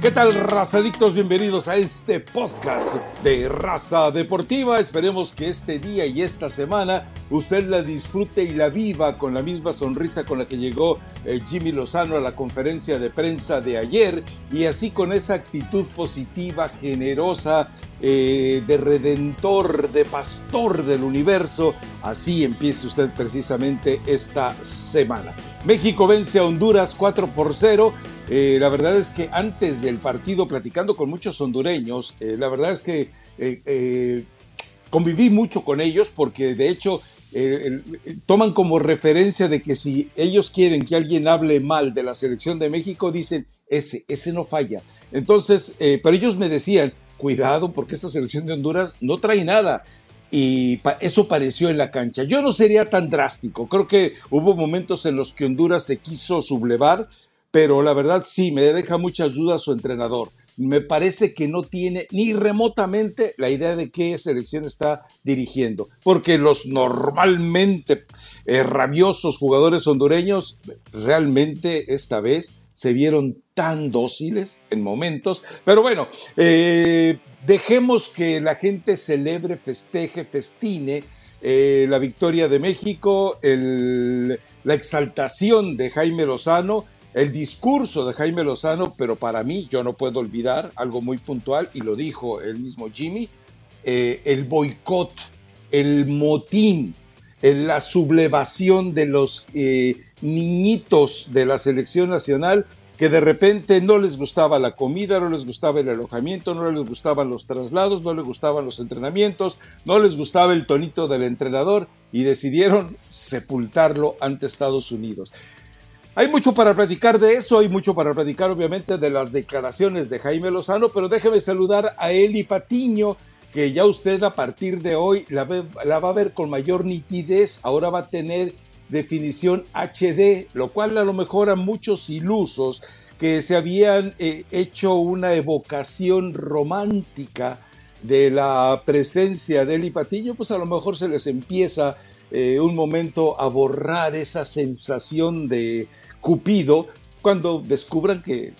¿Qué tal, razadictos? Bienvenidos a este podcast de Raza Deportiva. Esperemos que este día y esta semana usted la disfrute y la viva con la misma sonrisa con la que llegó eh, Jimmy Lozano a la conferencia de prensa de ayer y así con esa actitud positiva, generosa, eh, de redentor, de pastor del universo. Así empiece usted precisamente esta semana. México vence a Honduras 4 por 0 eh, la verdad es que antes del partido, platicando con muchos hondureños, eh, la verdad es que eh, conviví mucho con ellos porque de hecho toman como referencia de que si ellos quieren que alguien hable mal de la selección de México, dicen, ese, ese no falla. Entonces, pero ellos me decían, cuidado porque esta selección de Honduras no trae nada y eso pareció en la cancha. Yo no sería tan drástico, creo que hubo momentos en los que Honduras se quiso sublevar, pero la verdad sí, me deja muchas dudas su entrenador. Me parece que no tiene ni remotamente la idea de qué selección está dirigiendo, porque los normalmente eh, rabiosos jugadores hondureños realmente esta vez se vieron tan dóciles en momentos. Pero bueno, eh, dejemos que la gente celebre, festeje, festine eh, la victoria de México, la exaltación de Jaime Lozano el discurso de Jaime Lozano, pero para mí yo no puedo olvidar algo muy puntual, y lo dijo el mismo Jimmy, eh, el boicot, el motín, la sublevación de los eh, niñitos de la selección nacional que de repente no les gustaba la comida, no les gustaba el alojamiento, no les gustaban los traslados, no les gustaban los entrenamientos, no les gustaba el tonito del entrenador y decidieron sepultarlo ante Estados Unidos. Hay mucho para platicar de eso, hay mucho para platicar obviamente de las declaraciones de Jaime Lozano, pero déjeme saludar a Eli Patiño, que ya usted a partir de hoy la, va a ver con mayor nitidez, ahora va a tener definición HD, lo cual a lo mejor a muchos ilusos que se habían eh, hecho una evocación romántica de la presencia de Eli Patiño, pues a lo mejor se les empieza eh, un momento a borrar esa sensación de Cupido cuando descubran que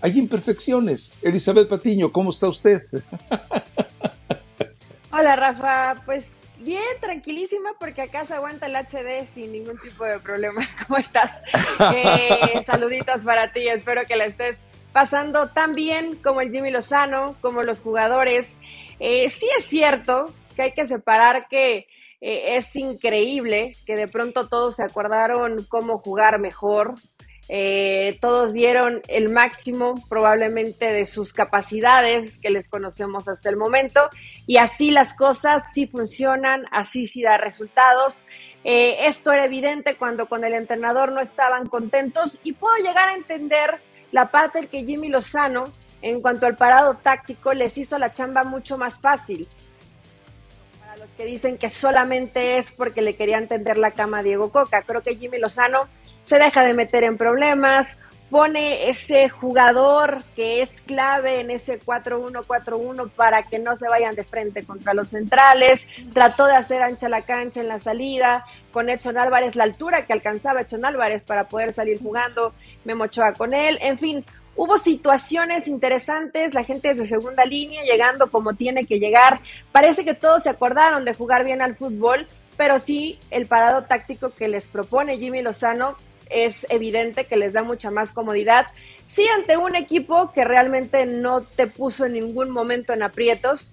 hay imperfecciones. Elizabeth Patiño, ¿cómo está usted? Hola Rafa, pues bien, tranquilísima porque acá se aguanta el HD sin ningún tipo de problema. ¿Cómo estás? Eh, saluditos para ti, espero que la estés pasando tan bien como el Jimmy Lozano, como los jugadores. Eh, sí es cierto que hay que separar que eh, es increíble que de pronto todos se acordaron cómo jugar mejor. Eh, todos dieron el máximo probablemente de sus capacidades que les conocemos hasta el momento y así las cosas sí funcionan, así sí da resultados. Eh, esto era evidente cuando con el entrenador no estaban contentos y puedo llegar a entender la parte en que Jimmy Lozano en cuanto al parado táctico les hizo la chamba mucho más fácil los que dicen que solamente es porque le querían tender la cama a Diego Coca. Creo que Jimmy Lozano se deja de meter en problemas, pone ese jugador que es clave en ese 4-1-4-1 para que no se vayan de frente contra los centrales, trató de hacer ancha la cancha en la salida, con Edson Álvarez la altura que alcanzaba Edson Álvarez para poder salir jugando, me mochoa con él, en fin, Hubo situaciones interesantes, la gente de segunda línea llegando como tiene que llegar. Parece que todos se acordaron de jugar bien al fútbol, pero sí el parado táctico que les propone Jimmy Lozano es evidente que les da mucha más comodidad. Sí, ante un equipo que realmente no te puso en ningún momento en aprietos,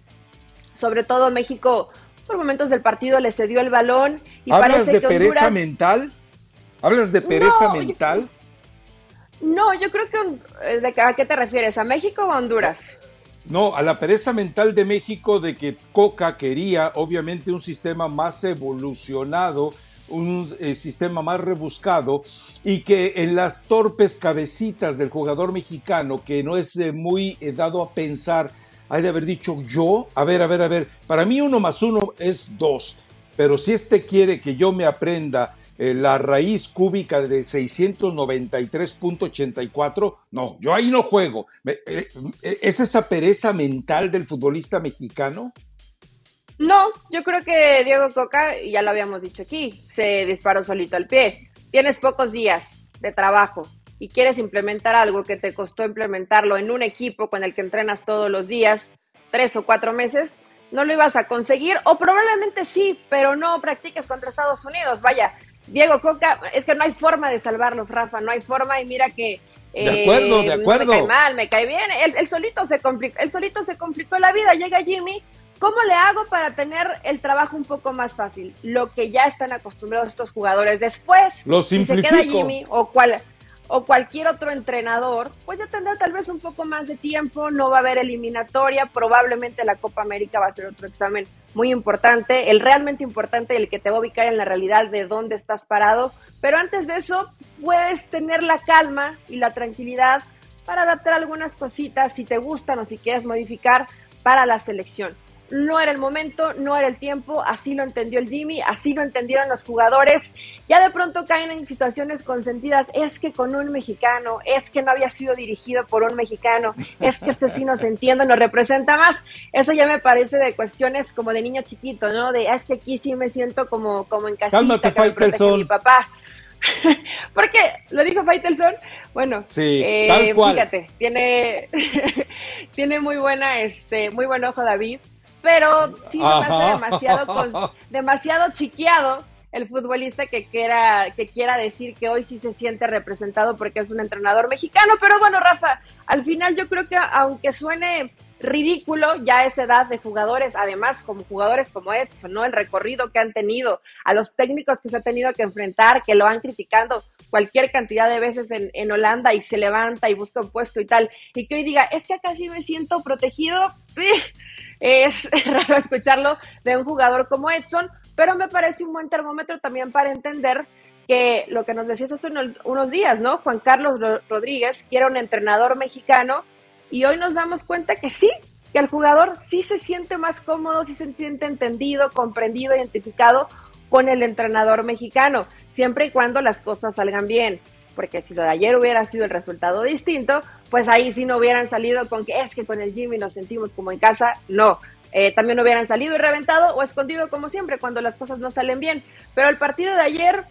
sobre todo México por momentos del partido le cedió el balón. Y ¿Hablas de pereza mental? ¿Hablas de pereza mental? No, yo creo que eh, ¿de ¿a qué te refieres? ¿A México o a Honduras? No, a la pereza mental de México de que Coca quería obviamente un sistema más evolucionado, un eh, sistema más rebuscado y que en las torpes cabecitas del jugador mexicano que no es eh, muy dado a pensar, hay de haber dicho yo, a ver, a ver, a ver, para mí uno más uno es dos, pero si este quiere que yo me aprenda eh, la raíz cúbica de 693.84, no, yo ahí no juego. Eh, eh, ¿Es esa pereza mental del futbolista mexicano? No, yo creo que Diego Coca, ya lo habíamos dicho aquí, se disparó solito al pie. Tienes pocos días de trabajo, y quieres implementar algo que te costó implementarlo en un equipo con el que entrenas todos los días, tres o cuatro meses, no lo ibas a conseguir, o probablemente sí, pero no practiques contra Estados Unidos. Vaya, Diego Coca, es que no hay forma de salvarlo, Rafa, no hay forma, y mira que. de acuerdo, de acuerdo. me cae mal, me cae bien. El, solito se complicó, el solito se complicó la vida. Llega Jimmy. ¿Cómo le hago para tener el trabajo un poco más fácil? Lo que ya están acostumbrados estos jugadores. Después, Lo si se queda Jimmy o cuál o cualquier otro entrenador, pues ya tendrá tal vez un poco más de tiempo, no va a haber eliminatoria, probablemente la Copa América va a ser otro examen muy importante, el realmente importante, el que te va a ubicar en la realidad de dónde estás parado, pero antes de eso puedes tener la calma y la tranquilidad para adaptar algunas cositas si te gustan o si quieres modificar para la selección no era el momento, no era el tiempo, así lo entendió el Jimmy, así lo entendieron los jugadores. Ya de pronto caen en situaciones consentidas, es que con un mexicano, es que no había sido dirigido por un mexicano, es que este sí nos entiende, nos representa más. Eso ya me parece de cuestiones como de niño chiquito, ¿no? De, ah, es que aquí sí me siento como, como en casita, Cálmate, mi papá. Porque lo dijo Faitelson. Bueno, sí, eh, fíjate, tiene, tiene muy buena, este, muy buen ojo David pero sí me hace demasiado, demasiado chiqueado el futbolista que quiera, que quiera decir que hoy sí se siente representado porque es un entrenador mexicano. Pero bueno, Rafa, al final yo creo que aunque suene ridículo ya esa edad de jugadores, además como jugadores como Edson, ¿no? El recorrido que han tenido, a los técnicos que se ha tenido que enfrentar, que lo han criticado cualquier cantidad de veces en, en Holanda y se levanta y busca un puesto y tal, y que hoy diga, es que acá sí me siento protegido, es raro escucharlo de un jugador como Edson, pero me parece un buen termómetro también para entender que lo que nos decías hace unos días, ¿no? Juan Carlos Rodríguez, que era un entrenador mexicano, y hoy nos damos cuenta que sí, que el jugador sí se siente más cómodo, sí se siente entendido, comprendido, identificado con el entrenador mexicano, siempre y cuando las cosas salgan bien. Porque si lo de ayer hubiera sido el resultado distinto, pues ahí sí no hubieran salido con que es que con el Jimmy nos sentimos como en casa. No, eh, también hubieran salido y reventado o escondido como siempre cuando las cosas no salen bien. Pero el partido de ayer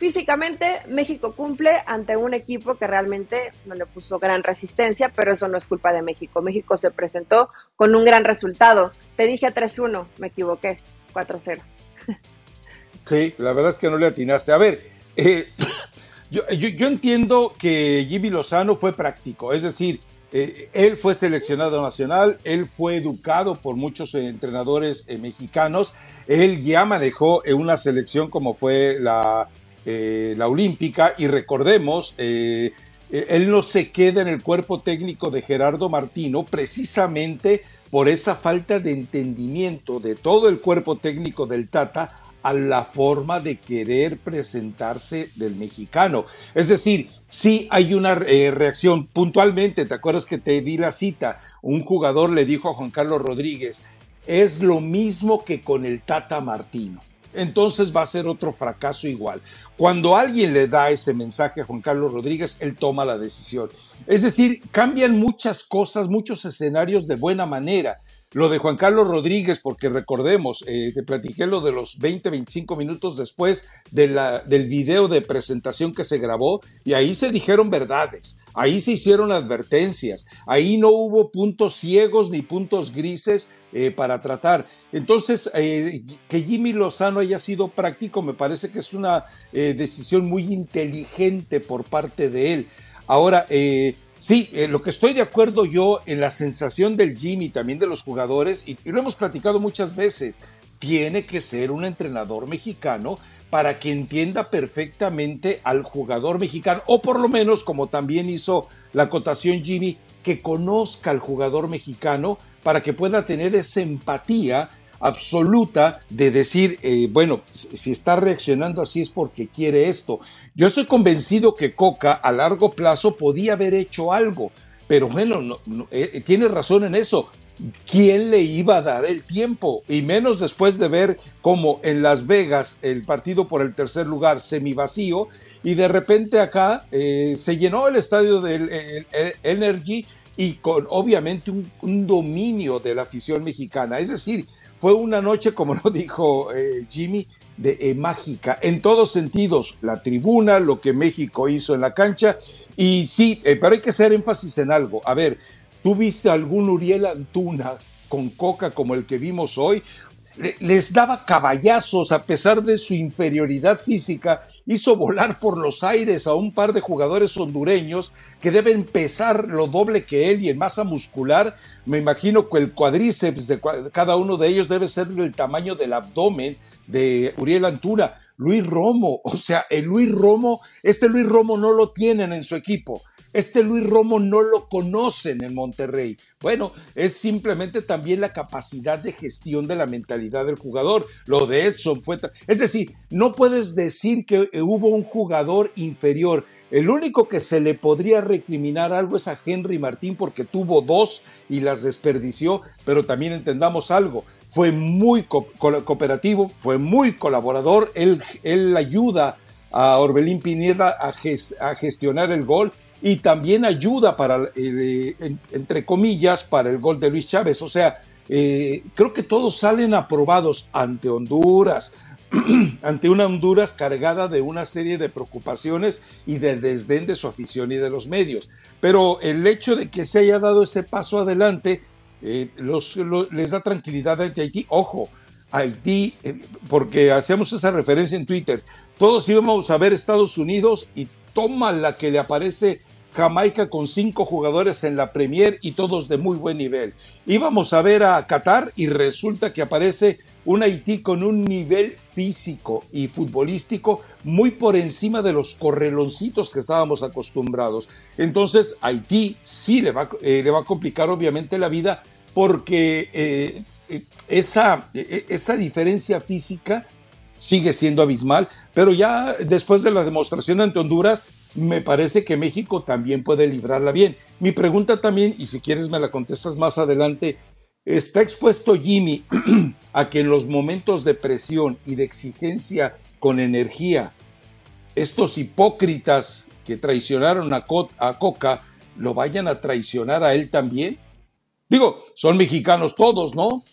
Físicamente, México cumple ante un equipo que realmente no le puso gran resistencia, pero eso no es culpa de México. México se presentó con un gran resultado. Te dije 3-1, me equivoqué, 4-0. Sí, la verdad es que no le atinaste. A ver, eh, yo, entiendo que Jimmy Lozano fue práctico, es decir, eh, él fue seleccionado nacional, él fue educado por muchos entrenadores eh, mexicanos, él ya manejó una selección como fue la eh, la olímpica y recordemos, eh, eh, él no se queda en el cuerpo técnico de Gerardo Martino precisamente por esa falta de entendimiento de todo el cuerpo técnico del Tata a la forma de querer presentarse del mexicano. Es decir, si hay una reacción puntualmente, ¿te acuerdas que te di la cita? Un jugador le dijo a Juan Carlos Rodríguez, es lo mismo que con el Tata Martino entonces va a ser otro fracaso igual. Cuando alguien le da ese mensaje a Juan Carlos Rodríguez, él toma la decisión. Es decir, cambian muchas cosas, muchos escenarios de buena manera. Lo de Juan Carlos Rodríguez, porque recordemos, eh, te platiqué lo de los 20, 25 minutos después del video de presentación que se grabó y ahí se dijeron verdades, ahí se hicieron advertencias, ahí no hubo puntos ciegos ni puntos grises eh, para tratar. Entonces, eh, que Jimmy Lozano haya sido práctico me parece que es una decisión muy inteligente por parte de él. Ahora, Sí, eh, lo que estoy de acuerdo yo en la sensación del Jimmy, también de los jugadores, y, lo hemos platicado muchas veces, tiene que ser un entrenador mexicano para que entienda perfectamente al jugador mexicano, o por lo menos, como también hizo la acotación Jimmy, que conozca al jugador mexicano para que pueda tener esa empatía absoluta de decir, eh, bueno, si está reaccionando así es porque quiere esto. Yo estoy convencido que Coca a largo plazo podía haber hecho algo, pero bueno, eh, eh, tiene razón en eso. ¿Quién le iba a dar el tiempo? Y menos después de ver cómo en Las Vegas el partido por el tercer lugar semi vacío y de repente acá se llenó el estadio del Energy y con obviamente un, dominio de la afición mexicana. Es decir, fue una noche, como lo dijo eh, Jimmy, de eh, mágica en todos sentidos, la tribuna, lo que México hizo en la cancha y sí, eh, pero hay que hacer énfasis en algo. A ver, ¿tú viste algún Uriel Antuna con coca como el que vimos hoy? Les daba caballazos a pesar de su inferioridad física, hizo volar por los aires a un par de jugadores hondureños que deben pesar lo doble que él y en masa muscular. Me imagino que el cuadríceps de cada uno de ellos debe ser del tamaño del abdomen de Uriel Antuna. Luis Romo, o sea, el Luis Romo, este Luis Romo no lo tienen en su equipo. Este Luis Romo no lo conocen en Monterrey. Bueno, es simplemente también la capacidad de gestión de la mentalidad del jugador. Lo de Edson fue... Es decir, no puedes decir que hubo un jugador inferior. El único que se le podría recriminar algo es a Henry Martín porque tuvo dos y las desperdició, pero también entendamos algo, fue muy cooperativo, fue muy colaborador, él, él ayuda a Orbelín Pineda a, a gestionar el gol y también ayuda para, eh, entre comillas, para el gol de Luis Chávez. O sea, eh, creo que todos salen aprobados ante Honduras, ante una Honduras cargada de una serie de preocupaciones y de desdén de su afición y de los medios. Pero el hecho de que se haya dado ese paso adelante eh, les da tranquilidad ante Haití. Ojo, Haití, porque hacemos esa referencia en Twitter, todos íbamos a ver Estados Unidos y toma la que le aparece Jamaica con cinco jugadores en la Premier y todos de muy buen nivel. Íbamos a ver a Qatar y resulta que aparece un Haití con un nivel físico y futbolístico muy por encima de los correloncitos que estábamos acostumbrados. Entonces Haití sí le va, eh, le va a complicar obviamente la vida porque eh, eh, esa, esa diferencia física sigue siendo abismal, pero ya después de la demostración ante Honduras, me parece que México también puede librarla bien. Mi pregunta también, y si quieres me la contestas más adelante, ¿está expuesto Jimmy a que en los momentos de presión y de exigencia con energía, estos hipócritas que traicionaron a, Coca lo vayan a traicionar a él también? Digo, son mexicanos todos, ¿no?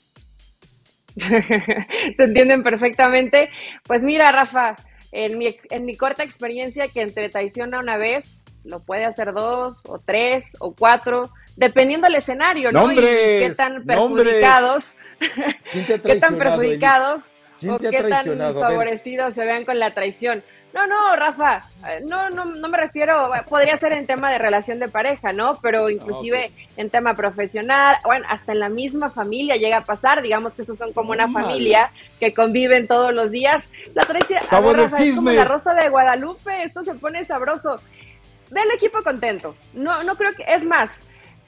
Se entienden perfectamente. Pues mira, Rafa, en mi, en mi corta experiencia que entre traiciona una vez, lo puede hacer dos o tres o cuatro, dependiendo del escenario, ¿no? y qué tan perjudicados, qué tan perjudicados o qué tan favorecidos se vean con la traición. No, no, Rafa, eh, no, no, no me refiero, podría ser en tema de relación de pareja, ¿no? Pero inclusive en tema profesional, bueno, hasta en la misma familia llega a pasar, digamos que estos son como una familia que conviven todos los días. La traición, es como la rosa de Guadalupe, esto se pone sabroso. Ve al equipo contento. No, no creo que, es más,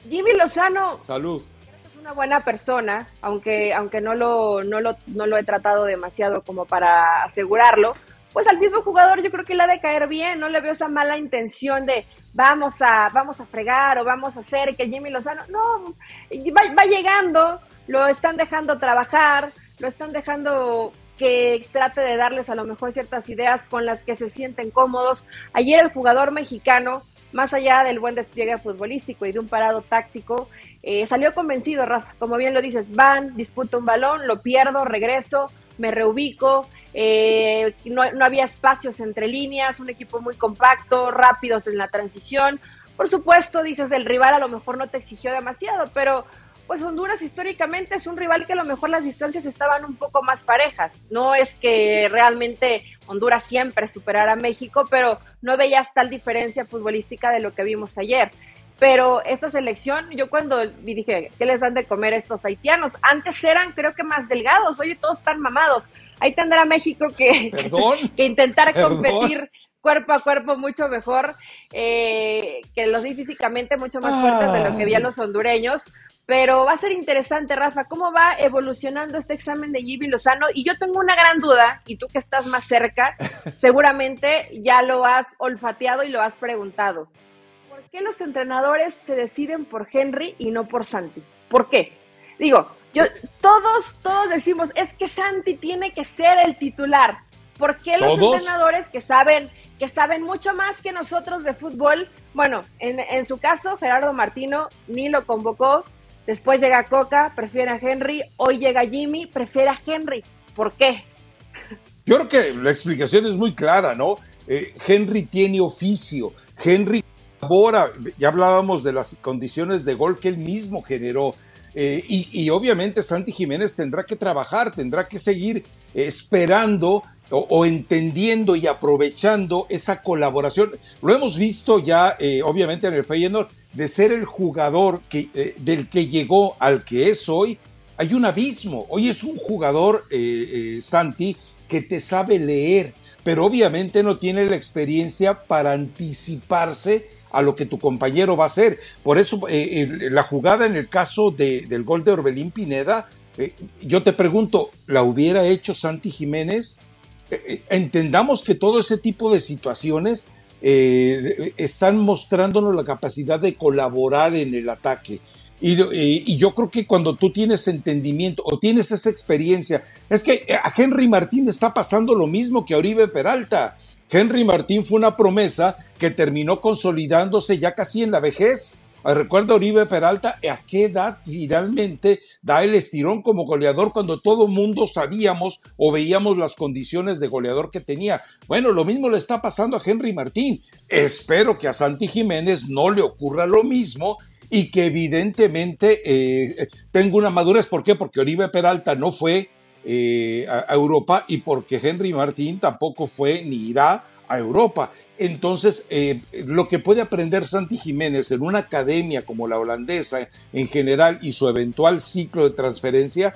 Jimmy Lozano. Salud es una buena persona, aunque, aunque no, lo, no, lo, no lo he tratado demasiado como para asegurarlo, pues al mismo jugador yo creo que le ha de caer bien, no le veo esa mala intención de vamos a, vamos a fregar o vamos a hacer que Jimmy Lozano, no, va, va llegando, lo están dejando trabajar, lo están dejando que trate de darles a lo mejor ciertas ideas con las que se sienten cómodos. Ayer el jugador mexicano, más allá del buen despliegue futbolístico y de un parado táctico, eh, salió convencido, Rafa, como bien lo dices, van, disputo un balón, lo pierdo, regreso, me reubico, eh, no, no, había espacios entre líneas, un equipo muy compacto, rápidos en la transición. Por supuesto, dices, el rival a lo mejor no te exigió demasiado, pero pues Honduras históricamente es un rival que a lo mejor las distancias estaban un poco más parejas. No es que realmente Honduras siempre superara a México, pero no veías tal diferencia futbolística de lo que vimos ayer. Pero esta selección, yo cuando dije, ¿qué les dan de comer a estos haitianos? Antes eran, creo que más delgados, oye, todos están mamados. Ahí tendrá México que, que intentar competir cuerpo a cuerpo mucho mejor, eh, que los vi físicamente mucho más fuertes de lo que vi los hondureños. Pero va a ser interesante, Rafa, cómo va evolucionando este examen de Jimmy Lozano. Y yo tengo una gran duda, y tú que estás más cerca, seguramente ya lo has olfateado y lo has preguntado qué los entrenadores se deciden por Henry y no por Santi? ¿Por qué? Digo, yo, todos, todos decimos, es que Santi tiene que ser el titular. ¿Por qué los entrenadores que saben, que saben mucho más que nosotros de fútbol? Bueno, en, en su caso, Gerardo Martino ni lo convocó, después llega Coca, prefiere a Henry, hoy llega Jimmy, prefiere a Henry. ¿Por qué? Yo creo que la explicación es muy clara, ¿no? Eh, Henry tiene oficio, Henry colabora, ya hablábamos de las condiciones de gol que él mismo generó. Eh, y, obviamente Santi Jiménez tendrá que trabajar, tendrá que seguir esperando o, entendiendo y aprovechando esa colaboración. Lo hemos visto ya, eh, obviamente, en el Feyenoord, de ser el jugador que, del que llegó al que es hoy, hay un abismo. Hoy es un jugador, Santi, que te sabe leer, pero obviamente no tiene la experiencia para anticiparse a lo que tu compañero va a hacer. Por eso eh, la jugada en el caso del gol de Orbelín Pineda, eh, yo te pregunto, ¿la hubiera hecho Santi Jiménez? Eh, entendamos que todo ese tipo de situaciones están mostrándonos la capacidad de colaborar en el ataque. Y, yo creo que cuando tú tienes entendimiento o tienes esa experiencia, es que a Henry Martín está pasando lo mismo que a Oribe Peralta. Henry Martín fue una promesa que terminó consolidándose ya casi en la vejez. Ah, recuerda Oribe Peralta, ¿a qué edad finalmente da el estirón como goleador cuando todo mundo sabíamos o veíamos las condiciones de goleador que tenía? Bueno, lo mismo le está pasando a Henry Martín. Espero que a Santi Jiménez no le ocurra lo mismo y que evidentemente eh, tengo una madurez. ¿Por qué? Porque Oribe Peralta no fue eh, a, Europa y porque Henry Martín tampoco fue ni irá a Europa. Entonces, eh, lo que puede aprender Santi Jiménez en una academia como la holandesa en general y su eventual ciclo de transferencia,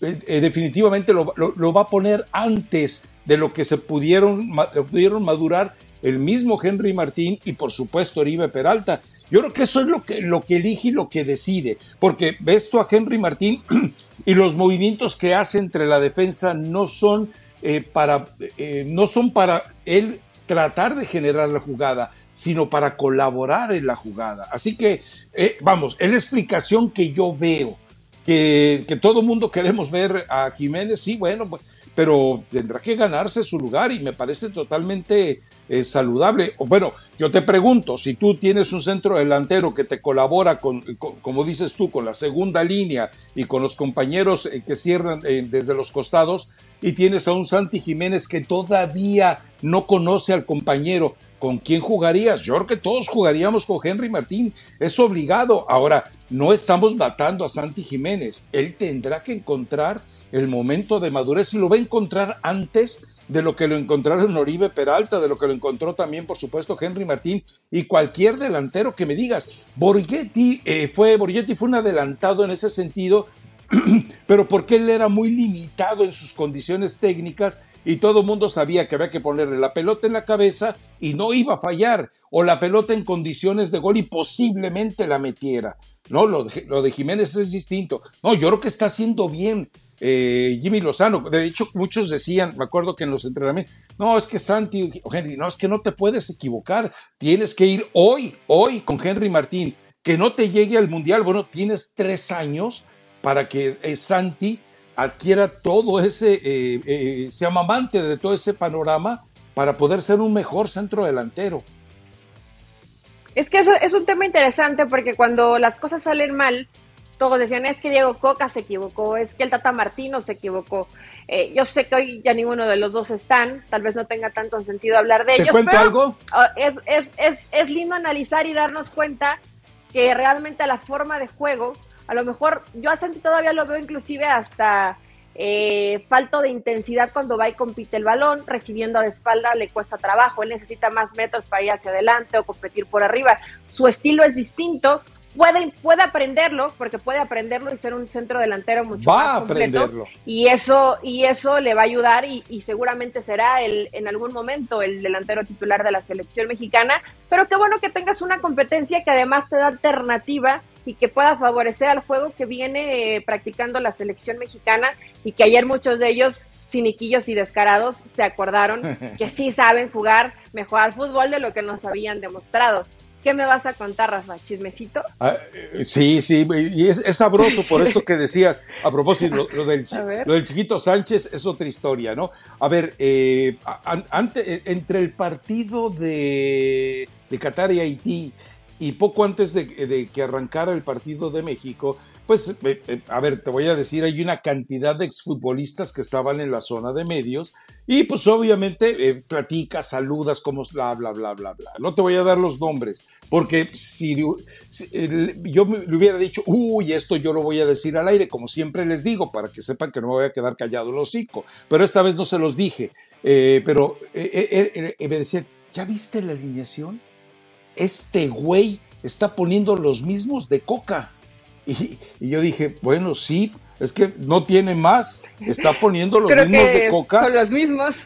definitivamente lo, va a poner antes de lo que se pudieron, pudieron madurar el mismo Henry Martín y por supuesto Oribe Peralta. Yo creo que eso es lo que, lo que elige y lo que decide, porque ves tú a Henry Martín y los movimientos que hace entre la defensa no son, eh, para, eh, no son para él tratar de generar la jugada, sino para colaborar en la jugada. Así que, eh, vamos, es la explicación que yo veo. Que, que todo mundo queremos ver a Jiménez, sí, bueno, pues, pero tendrá que ganarse su lugar y me parece totalmente es saludable. Bueno, yo te pregunto, si tú tienes un centro delantero que te colabora con, como dices tú, con la segunda línea y con los compañeros eh, que cierran eh, desde los costados, y tienes a un Santi Jiménez que todavía no conoce al compañero, ¿con quién jugarías? Yo creo que todos jugaríamos con Henry Martín, es obligado. Ahora, no estamos matando a Santi Jiménez, él tendrá que encontrar el momento de madurez y lo va a encontrar antes de lo que lo encontraron Oribe Peralta, de lo que lo encontró también, por supuesto, Henry Martín y cualquier delantero que me digas. Borghetti, eh, fue, Borghetti fue un adelantado en ese sentido, pero porque él era muy limitado en sus condiciones técnicas y todo el mundo sabía que había que ponerle la pelota en la cabeza y no iba a fallar, o la pelota en condiciones de gol y posiblemente la metiera. No, lo de, lo de Jiménez es distinto. No, yo creo que está haciendo bien eh, Jimmy Lozano. De hecho, muchos decían, me acuerdo que en los entrenamientos, no, es que Santi o Henry, no, es que no te puedes equivocar, tienes que ir hoy, hoy con Henry Martín, que no te llegue al Mundial. Bueno, tienes tres años para que eh, Santi adquiera todo ese, eh, sea amante de todo ese panorama para poder ser un mejor centro delantero. Es que eso es un tema interesante porque cuando las cosas salen mal, todos decían, es que Diego Coca se equivocó, es que el Tata Martino se equivocó. Eh, yo sé que hoy ya ninguno de los dos están, tal vez no tenga tanto sentido hablar de ellos, pero algo? Ah, es, es, es, es lindo analizar y darnos cuenta que realmente la forma de juego, a lo mejor yo a Santi todavía lo veo inclusive hasta eh, falto de intensidad cuando va y compite el balón, recibiendo de espalda le cuesta trabajo, él necesita más metros para ir hacia adelante o competir por arriba. Su estilo es distinto, puede, puede aprenderlo, porque puede aprenderlo y ser un centro delantero mucho va más completo. A aprenderlo. Y eso, y eso le va a ayudar y, y, seguramente será el, en algún momento el delantero titular de la selección mexicana. Pero qué bueno que tengas una competencia que además te da alternativa y que pueda favorecer al juego que viene eh, practicando la selección mexicana y que ayer muchos de ellos ciniquillos y descarados se acordaron que sí saben jugar mejor al fútbol de lo que nos habían demostrado. ¿Qué me vas a contar, Rafa? ¿Chismecito? Ah, eh, sí, sí, y es, sabroso por esto que decías, a propósito, lo, del, lo, del, chiquito Sánchez es otra historia, ¿no? A ver, eh, ante, entre el partido de, de Qatar y Haití y poco antes de, que arrancara el partido de México, pues, eh, eh, a ver, te voy a decir, hay una cantidad de exfutbolistas que estaban en la zona de medios y pues obviamente eh, platicas, saludas, como bla, bla, bla, bla, bla. No te voy a dar los nombres, porque si, yo le hubiera dicho, uy, esto yo lo voy a decir al aire, como siempre les digo, para que sepan que no me voy a quedar callado el hocico, pero esta vez no se los dije, pero me decía, ¿ya viste la alineación? Este güey está poniendo los mismos de coca. Y, yo dije, bueno, sí, es que no tiene más, está poniendo los mismos de coca. Son los mismos.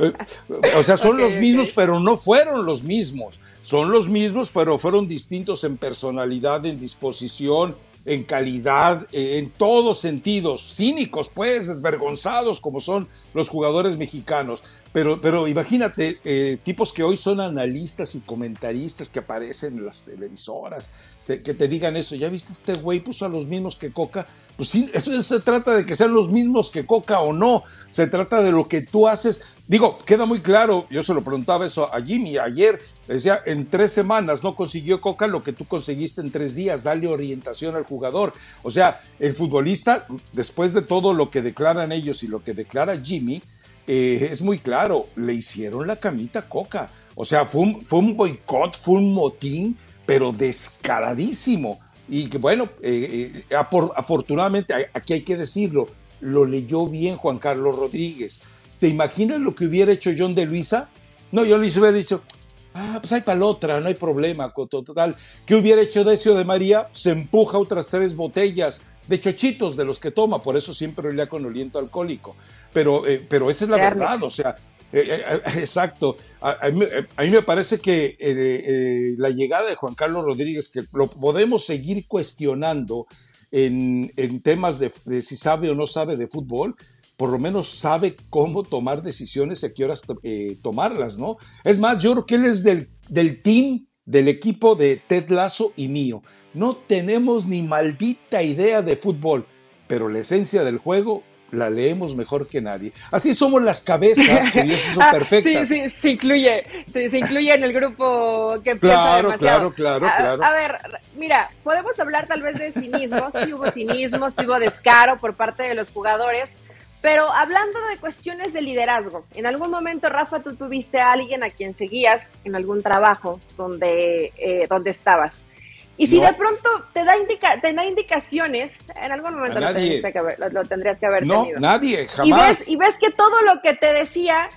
Eh, o sea, son los mismos, pero no fueron los mismos. Son los mismos, pero fueron distintos en personalidad, en disposición, en calidad, eh, en todos sentidos. Cínicos, pues, desvergonzados como son los jugadores mexicanos. Pero, pero imagínate, eh, tipos que hoy son analistas y comentaristas que aparecen en las televisoras, que te digan eso, ¿ya viste este güey puso a los mismos que Coca? Pues sí, eso se trata de que sean los mismos que Coca o no, se trata de lo que tú haces. Digo, queda muy claro, yo se lo preguntaba eso a Jimmy ayer, decía, en tres semanas no consiguió Coca lo que tú conseguiste en tres días, darle orientación al jugador. O sea, el futbolista, después de todo lo que declaran ellos y lo que declara Jimmy, eh, es muy claro, le hicieron la camita Coca. O sea, fue un, fue un boicot, fue un motín, pero descaradísimo. Y que bueno, eh, eh, afortunadamente, aquí hay que decirlo, lo leyó bien Juan Carlos Rodríguez. ¿Te imaginas lo que hubiera hecho John de Luisa? No, yo le hubiera dicho, ah, pues hay para la otra, no hay problema, total. ¿Qué hubiera hecho Decio de María? Se empuja otras tres botellas de chochitos de los que toma, por eso siempre olía con oliento alcohólico. Pero, eh, pero esa es la verdad, o sea, eh, eh, exacto. A, mí, me parece que la llegada de Juan Carlos Rodríguez, que lo podemos seguir cuestionando en, temas de, si sabe o no sabe de fútbol, por lo menos sabe cómo tomar decisiones y a qué horas tomarlas, ¿no? Es más, yo creo que él es del, del team, del equipo de Ted Lasso y mío. No tenemos ni maldita idea de fútbol, pero la esencia del juego la leemos mejor que nadie. Así somos las cabezas, que son ah, perfectas. Sí, sí, se incluye, se, incluye en el grupo que claro, piensa Claro, claro, claro. A, ver, mira, podemos hablar tal vez de cinismo, sí hubo cinismo, sí hubo descaro por parte de los jugadores, pero hablando de cuestiones de liderazgo, en algún momento, Rafa, tú tuviste a alguien a quien seguías en algún trabajo donde, eh, donde estabas. Y si de pronto te da, indica, te da indicaciones, en algún momento lo tendrías, que haber, lo, tendrías que haber no, nadie, jamás. Y ves, que todo lo que te decía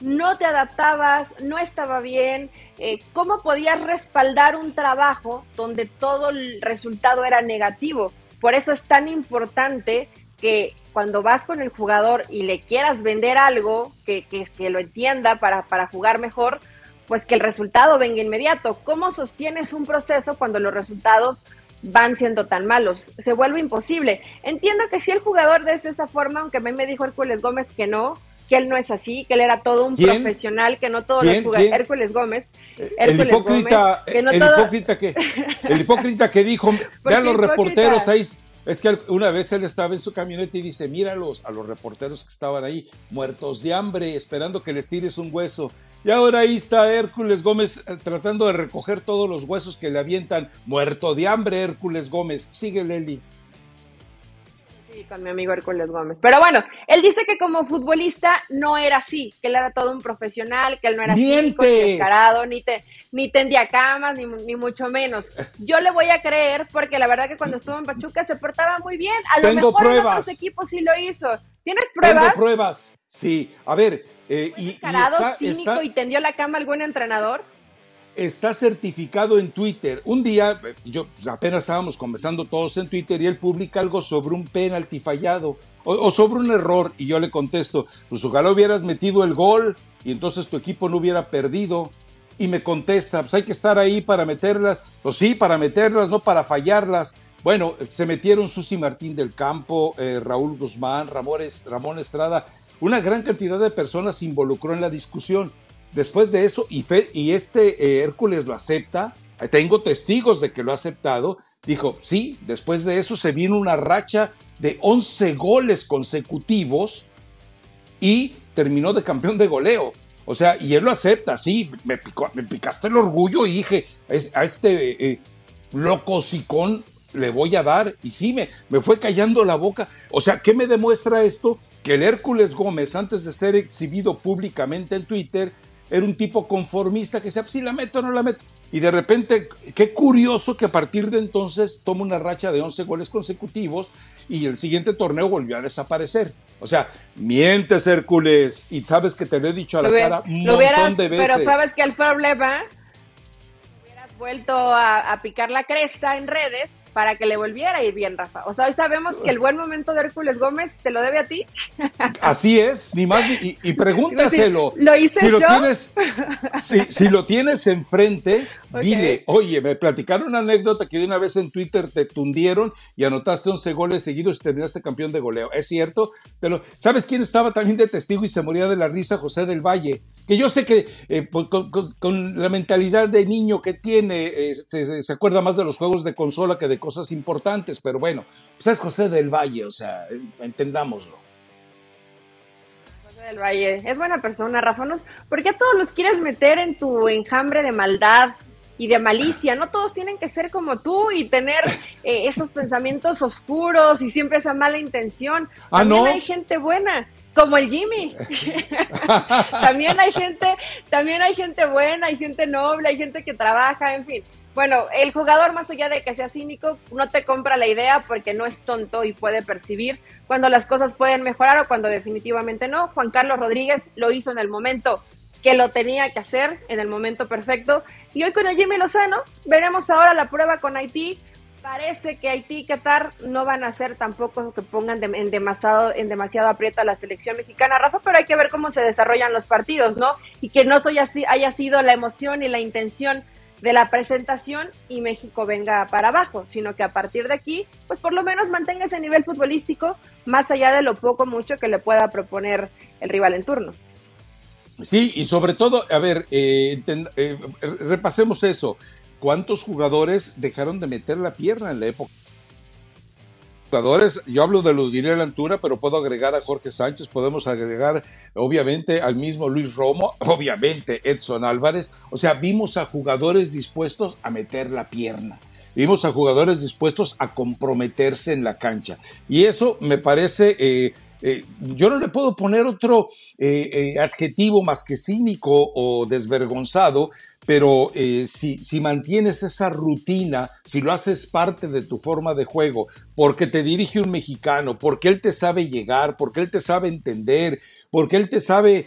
no te adaptabas, no estaba bien. Eh, ¿Cómo podías respaldar un trabajo donde todo el resultado era negativo? Por eso es tan importante que cuando vas con el jugador y le quieras vender algo, que, que, que lo entienda para, para jugar mejor, pues que el resultado venga inmediato. ¿Cómo sostienes un proceso cuando los resultados van siendo tan malos? Se vuelve imposible. Entiendo que si el jugador de esa forma, aunque a mí me dijo Hércules Gómez que no, que él no es así, que él era todo un profesional, que no todos los jugadores, Hércules Gómez, el hipócrita, que el, hipócrita que, el hipócrita que dijo, vean los reporteros ahí, es que una vez él estaba en su camioneta y dice, míralos a los reporteros que estaban ahí, muertos de hambre, esperando que les tires un hueso. Y ahora ahí está Hércules Gómez eh, tratando de recoger todos los huesos que le avientan. Muerto de hambre, Hércules Gómez. Sigue, Leli. Sí, con mi amigo Hércules Gómez. Pero bueno, él dice que como futbolista no era así, que él era todo un profesional, que él no era cínico, ni descarado, ni, te, ni tendía camas, ni, ni, mucho menos. Yo le voy a creer porque la verdad que cuando estuvo en Pachuca se portaba muy bien. A lo Tengo mejor pruebas. en otros equipos sí lo hizo. ¿Tienes pruebas? Tengo pruebas, sí. A ver, eh, y, está, cínico y tendió la cama algún entrenador? Está certificado en Twitter. Un día, yo pues, apenas estábamos conversando todos en Twitter y él publica algo sobre un penalti fallado o, sobre un error y yo le contesto, pues ojalá hubieras metido el gol y entonces tu equipo no hubiera perdido. Y me contesta, pues hay que estar ahí para meterlas. Pues sí, para meterlas, no para fallarlas. Bueno, se metieron Susi Martín del Campo, eh, Raúl Guzmán, Ramón Estrada una gran cantidad de personas se involucró en la discusión. Después de eso, y, y este eh, Hércules lo acepta, eh, tengo testigos de que lo ha aceptado, dijo, sí, después de eso se vino una racha de 11 goles consecutivos y terminó de campeón de goleo. O sea, y él lo acepta, sí, me, me picaste el orgullo y dije, a este eh, loco sicón le voy a dar. Y sí, me, me fue callando la boca. O sea, ¿qué me demuestra esto? Que el Hércules Gómez, antes de ser exhibido públicamente en Twitter, era un tipo conformista que decía, si la meto o no la meto. Y de repente, qué curioso que a partir de entonces toma una racha de 11 goles consecutivos y el siguiente torneo volvió a desaparecer. O sea, mientes Hércules y sabes que te lo he dicho a la cara un montón de veces. Pero sabes que el problema hubieras vuelto a picar la cresta en redes para que le volviera a ir bien, Rafa. O sea, hoy sabemos que el buen momento de Hércules Gómez te lo debe a ti. Así es, ni más, y, pregúntaselo. ¿Lo hice si yo? Lo tienes, si, lo tienes enfrente, dile, oye, me platicaron una anécdota que de una vez en Twitter te tundieron y anotaste 11 goles seguidos y terminaste campeón de goleo. ¿Es cierto? Pero, ¿sabes quién estaba también de testigo y se moría de la risa? José del Valle que yo sé que eh, pues, con, la mentalidad de niño que tiene, eh, se, acuerda más de los juegos de consola que de cosas importantes, pero bueno, pues es José del Valle, o sea, entendámoslo. José del Valle, es buena persona, Rafa, ¿por qué todos los quieres meter en tu enjambre de maldad? y de malicia, no todos tienen que ser como tú y tener eh, esos pensamientos oscuros y siempre esa mala intención. Ah, También hay gente buena como el Jimmy. también hay gente, también hay gente buena, hay gente noble, hay gente que trabaja, en fin. Bueno, el jugador más allá de que sea cínico, no te compra la idea porque no es tonto y puede percibir cuando las cosas pueden mejorar o cuando definitivamente no. Juan Carlos Rodríguez lo hizo en el momento que lo tenía que hacer, en el momento perfecto. Y hoy con el Jimmy Lozano, veremos ahora la prueba con Haití Parece que Haití y Qatar no van a hacer tampoco que pongan en demasiado en demasiado aprieto a la selección mexicana, Rafa, pero hay que ver cómo se desarrollan los partidos, ¿no? Y que no soy así, haya sido la emoción y la intención de la presentación y México venga para abajo, sino que a partir de aquí, pues por lo menos mantenga ese nivel futbolístico más allá de lo poco mucho que le pueda proponer el rival en turno. Sí, y sobre todo, a ver, eh, eh, repasemos eso. ¿Cuántos jugadores dejaron de meter la pierna en la época? Jugadores, yo hablo de Ludilia Lantura, pero puedo agregar a Jorge Sánchez, podemos agregar obviamente al mismo Luis Romo, obviamente Edson Álvarez, o sea, vimos a jugadores dispuestos a meter la pierna. Vimos a jugadores dispuestos a comprometerse en la cancha. Y eso me parece, eh, eh, yo no le puedo poner otro eh, adjetivo más que cínico o desvergonzado pero si, si, mantienes esa rutina, si lo haces parte de tu forma de juego, porque te dirige un mexicano, porque él te sabe llegar, porque él te sabe entender, porque él te sabe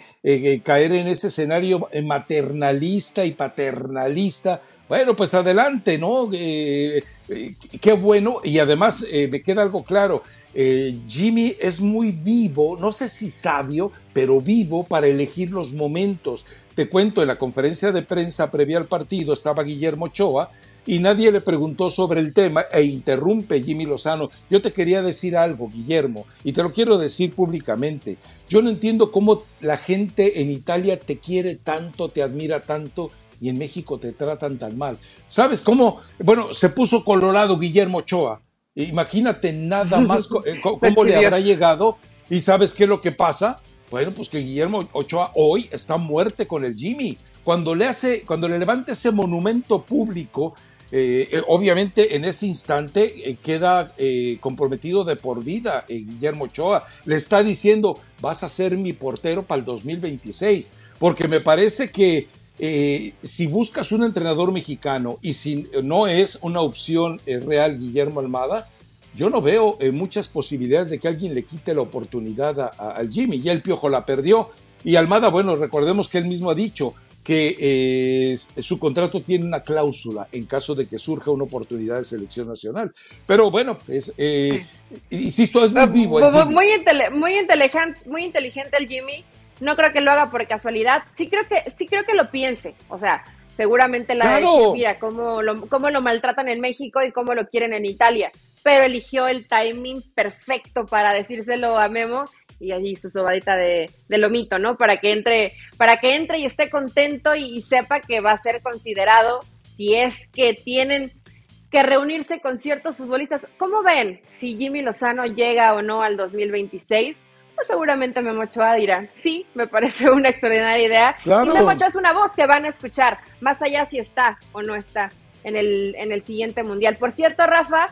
caer en ese escenario maternalista y paternalista, bueno, pues adelante, ¿no? qué bueno. Y además me queda algo claro, Jimmy es muy vivo, no sé si sabio, pero vivo para elegir los momentos. Te cuento, en la conferencia de prensa previa al partido estaba Guillermo Ochoa y nadie le preguntó sobre el tema e interrumpe Jimmy Lozano. Yo te quería decir algo, Guillermo, y te lo quiero decir públicamente. Yo no entiendo cómo la gente en Italia te quiere tanto, te admira tanto y en México te tratan tan mal. ¿Sabes cómo? Bueno, se puso colorado Guillermo Ochoa. Imagínate nada más eh, cómo le habrá llegado y sabes qué es lo que pasa bueno, pues que Guillermo Ochoa hoy está muerte con el Jimmy. Cuando le hace, cuando le levanta ese monumento público, eh, eh, obviamente en ese instante eh, queda comprometido de por vida Guillermo Ochoa. Le está diciendo, vas a ser mi portero para el 2026. Porque me parece que si buscas un entrenador mexicano y si no es una opción real Guillermo Almada, yo no veo eh, muchas posibilidades de que alguien le quite la oportunidad al Jimmy. Ya el Piojo la perdió. Y Almada, bueno, recordemos que él mismo ha dicho que eh, su contrato tiene una cláusula en caso de que surja una oportunidad de selección nacional. Pero bueno, es, eh, insisto, es muy vivo. El Jimmy. Muy, muy, inteligente, muy inteligente el Jimmy. No creo que lo haga por casualidad. Sí creo que, sí creo que lo piense. O sea, seguramente la claro. mira cómo lo, cómo lo maltratan en México y cómo lo quieren en Italia pero eligió el timing perfecto para decírselo a Memo y allí su sobadita de, de, lomito, ¿no? Para que entre, para que entre y esté contento y, sepa que va a ser considerado si es que tienen que reunirse con ciertos futbolistas. ¿Cómo ven si Jimmy Lozano llega o no al 2026? Pues seguramente Memo Ochoa dirá, sí, me parece una extraordinaria idea. Y Memo Ochoa es una voz que van a escuchar, más allá si está o no está en el, en el siguiente mundial. Por cierto, Rafa,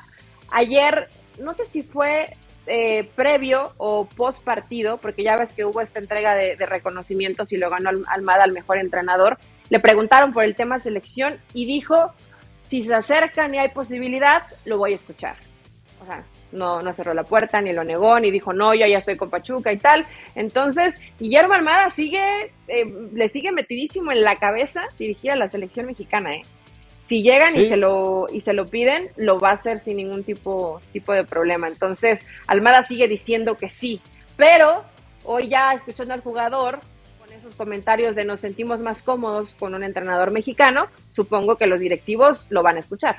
ayer, no sé si fue eh, previo o post partido, porque ya ves que hubo esta entrega de, reconocimientos y lo ganó Almada al mejor entrenador, le preguntaron por el tema selección y dijo, si se acercan y hay posibilidad, lo voy a escuchar. O sea, no, no cerró la puerta, ni lo negó, ni dijo, no, yo ya estoy con Pachuca y tal. Entonces, Guillermo Almada sigue, eh, le sigue metidísimo en la cabeza dirigir a la selección mexicana, ¿eh? Si llegan y se lo y se lo piden, lo va a hacer sin ningún tipo tipo de problema. Entonces, Almada sigue diciendo que sí, pero hoy ya escuchando al jugador con esos comentarios de nos sentimos más cómodos con un entrenador mexicano, supongo que los directivos lo van a escuchar.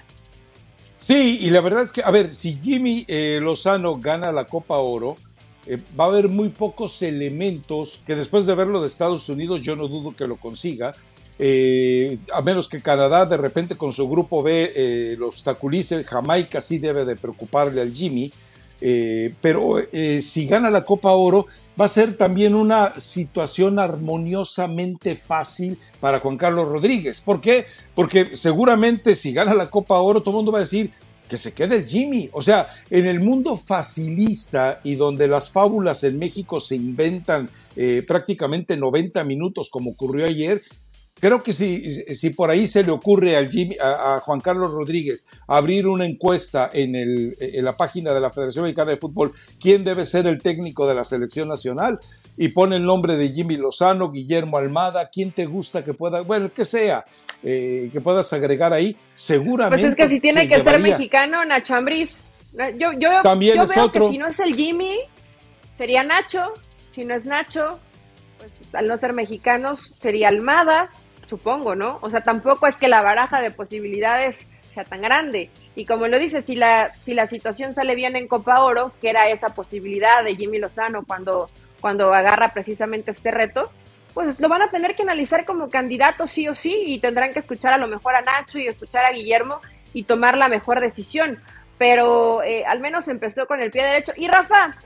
Sí, y la verdad es que, a ver, si Jimmy eh, Lozano gana la Copa Oro, eh, va a haber muy pocos elementos que después de verlo de Estados Unidos, yo no dudo que lo consiga, eh, a menos que Canadá de repente con su grupo B lo obstaculice, Jamaica sí debe de preocuparle al Jimmy, pero si gana la Copa Oro, va a ser también una situación armoniosamente fácil para Juan Carlos Rodríguez. ¿Por qué? Porque seguramente si gana la Copa Oro, todo el mundo va a decir que se quede Jimmy. O sea, en el mundo facilista y donde las fábulas en México se inventan eh, prácticamente 90 minutos, como ocurrió ayer, Creo que si, si por ahí se le ocurre al Jimmy, a, Juan Carlos Rodríguez abrir una encuesta en, el, en la página de la Federación Mexicana de Fútbol, quién debe ser el técnico de la selección nacional, y pone el nombre de Jimmy Lozano, Guillermo Almada, quién te gusta que pueda, bueno, que sea, eh, que puedas agregar ahí, seguramente. Pues es que si tiene que ser mexicano, Nacho Ambriz. Yo, yo, También es veo otro. que si no es el Jimmy, sería Nacho, si no es Nacho, pues al no ser mexicanos, sería Almada, supongo, ¿no? O sea, tampoco es que la baraja de posibilidades sea tan grande. Y como lo dice, si la, si la situación sale bien en Copa Oro, que era esa posibilidad de Jimmy Lozano cuando, cuando agarra precisamente este reto, pues lo van a tener que analizar como candidato sí o sí y tendrán que escuchar a lo mejor a Nacho y escuchar a Guillermo y tomar la mejor decisión. Pero eh, al menos empezó con el pie derecho. Y Rafa,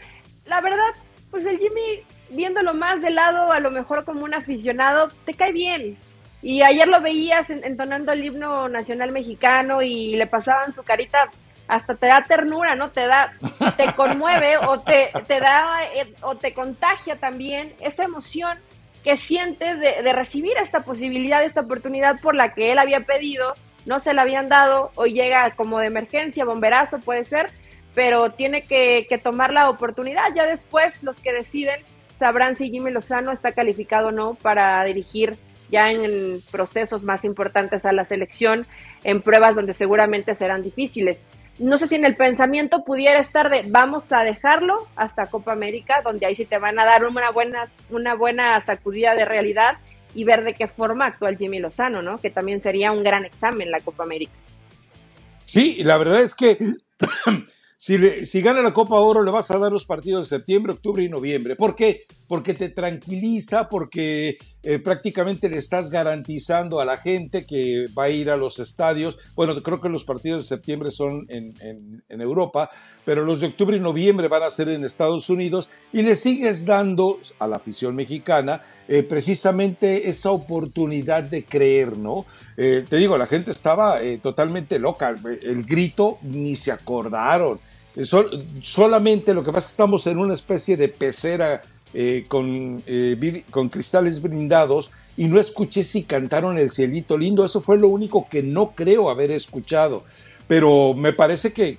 la verdad, pues el Jimmy, viéndolo más de lado, a lo mejor como un aficionado, te cae bien. Y ayer lo veías entonando el himno nacional mexicano y le pasaban su carita, hasta te da ternura, ¿no? Te da, te conmueve o te, te da eh, o te contagia también esa emoción que siente de, de, recibir esta posibilidad, esta oportunidad por la que él había pedido, no se la habían dado, hoy llega como de emergencia, bomberazo puede ser, pero tiene que, que tomar la oportunidad. Ya después los que deciden sabrán si Jimmy Lozano está calificado o no para dirigir ya en procesos más importantes a la selección, en pruebas donde seguramente serán difíciles. No sé si en el pensamiento pudiera estar de vamos a dejarlo hasta Copa América, donde ahí sí te van a dar una buena, una buena sacudida de realidad y ver de qué forma actúa el Jimmy Lozano, ¿no? Que también sería un gran examen la Copa América. Sí, la verdad es que Si, gana la Copa Oro, le vas a dar los partidos de septiembre, octubre y noviembre. ¿Por qué? Porque te tranquiliza, porque eh, prácticamente le estás garantizando a la gente que va a ir a los estadios. Bueno, creo que los partidos de septiembre son en, Europa, pero los de octubre y noviembre van a ser en Estados Unidos y le sigues dando a la afición mexicana eh, precisamente esa oportunidad de creer, ¿no? Eh, te digo, la gente estaba totalmente loca, el grito ni se acordaron solamente lo que pasa es que estamos en una especie de pecera eh, con, eh, con cristales brindados y no escuché si cantaron el cielito lindo. Eso fue lo único que no creo haber escuchado. Pero me parece que,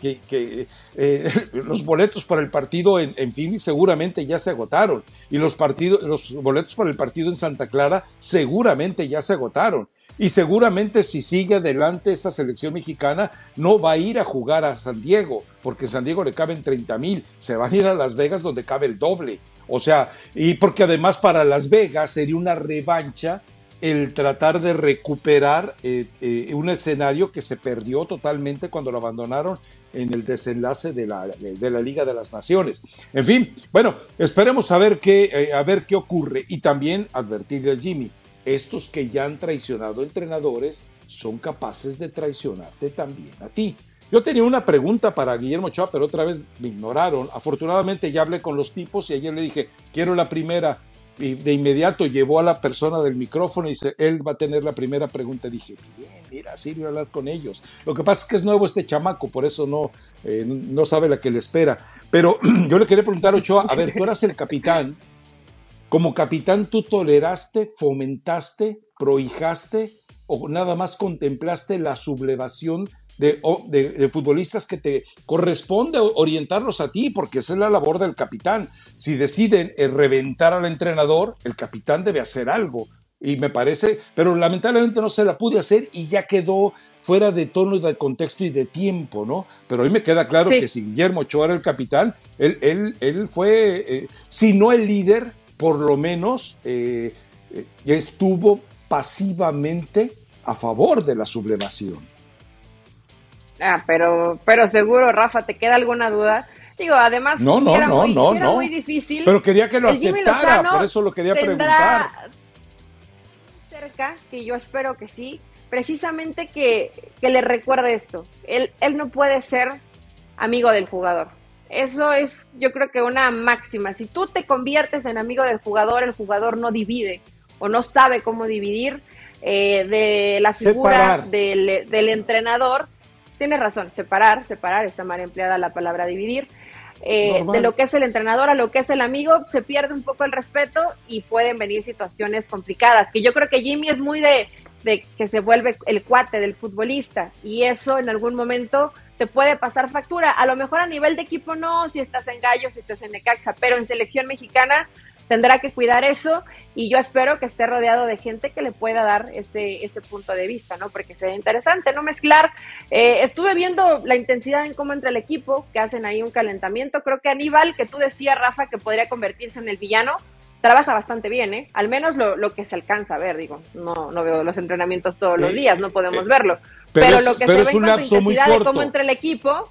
eh, los boletos para el partido en, en Phoenix seguramente ya se agotaron. Y los, partidos, los boletos para el partido en Santa Clara seguramente ya se agotaron. Y seguramente si sigue adelante esta selección mexicana, no va a ir a jugar a San Diego, porque San Diego le caben 30 mil, se van a ir a Las Vegas donde cabe el doble. O sea, y porque además para Las Vegas sería una revancha el tratar de recuperar eh, eh, un escenario que se perdió totalmente cuando lo abandonaron en el desenlace de la, de la Liga de las Naciones. En fin, bueno, esperemos a ver qué, eh, a ver qué ocurre y también advertirle a Jimmy, estos que ya han traicionado entrenadores son capaces de traicionarte también a ti. Yo tenía una pregunta para Guillermo Ochoa, pero otra vez me ignoraron. Afortunadamente ya hablé con los tipos y ayer le dije, quiero la primera. Y de inmediato llevó a la persona del micrófono y dice, él va a tener la primera pregunta. dije, bien, mira, sirve hablar con ellos. Lo que pasa es que es nuevo este chamaco, por eso no, eh, no sabe la que le espera. Pero yo le quería preguntar Ochoa, a ver, tú eras el capitán. Como capitán, ¿tú toleraste, fomentaste, prohijaste o nada más contemplaste la sublevación de, futbolistas que te corresponde orientarlos a ti, porque esa es la labor del capitán. Si deciden eh, reventar al entrenador, el capitán debe hacer algo. Y me parece, pero lamentablemente no se la pude hacer y ya quedó fuera de tono, de contexto y de tiempo, ¿no? Pero hoy me queda claro que si Guillermo Ochoa era el capitán, él, él, él fue, eh, si no el líder, por lo menos eh, estuvo pasivamente a favor de la sublevación. Ah, pero, pero seguro, Rafa, ¿te queda alguna duda? Digo, además, no, no, no, muy, no, no. muy difícil. Pero quería que lo aceptara, por eso lo quería preguntar. Cerca, que yo espero que sí, precisamente que, que le recuerde esto. Él, él no puede ser amigo del jugador. Eso es, yo creo que una máxima. Si tú te conviertes en amigo del jugador, el jugador no divide o no sabe cómo dividir eh, de la figura del, del entrenador tienes razón, separar, separar, está mal empleada la palabra dividir. Eh, de lo que es el entrenador a lo que es el amigo, se pierde un poco el respeto y pueden venir situaciones complicadas. Que yo creo que Jimmy es muy de, de que se vuelve el cuate del futbolista y eso en algún momento te puede pasar factura. A lo mejor a nivel de equipo no, si estás en Gallo, si estás en Necaxa, pero en selección mexicana tendrá que cuidar eso y yo espero que esté rodeado de gente que le pueda dar ese, ese punto de vista, ¿no? Porque sería interesante, ¿no? Mezclar. Eh, estuve viendo la intensidad en cómo entra el equipo, que hacen ahí un calentamiento. Creo que Aníbal, que tú decías, Rafa, que podría convertirse en el villano, trabaja bastante bien, ¿eh? Al menos lo, lo que se alcanza a ver, digo. No, no veo los entrenamientos todos los días, no podemos eh, verlo. Pero, lo que se ve con la intensidad de cómo entra el equipo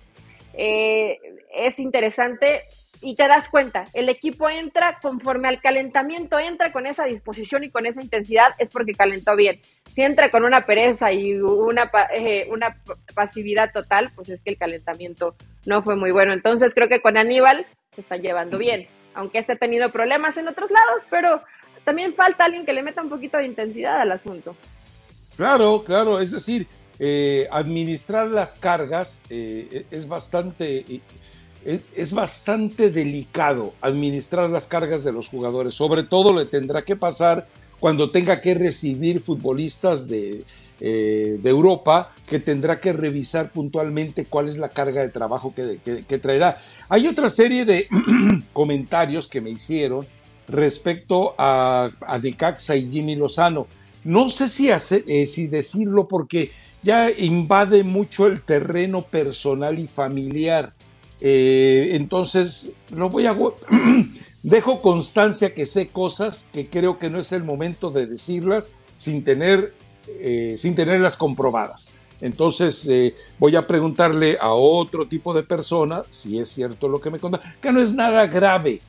eh, es interesante y te das cuenta, el equipo entra conforme al calentamiento, entra con esa disposición y con esa intensidad, es porque calentó bien. Si entra con una pereza y una, eh, una pasividad total, pues es que el calentamiento no fue muy bueno. Entonces creo que con Aníbal se están llevando bien, aunque este ha tenido problemas en otros lados, pero también falta alguien que le meta un poquito de intensidad al asunto. Claro, claro, es decir, eh, administrar las cargas eh, es bastante es, bastante delicado administrar las cargas de los jugadores. Sobre todo le tendrá que pasar cuando tenga que recibir futbolistas de, eh, de Europa, que tendrá que revisar puntualmente cuál es la carga de trabajo que, traerá. Hay otra serie de comentarios que me hicieron respecto a, a Necaxa y Jimmy Lozano. No sé si, eh, si decirlo porque ya invade mucho el terreno personal y familiar. Eh, entonces, no voy a... Dejo constancia que sé cosas que creo que no es el momento de decirlas sin, tener, eh, sin tenerlas comprobadas. Entonces eh, voy a preguntarle a otro tipo de persona si es cierto lo que me cuenta, que no es nada grave,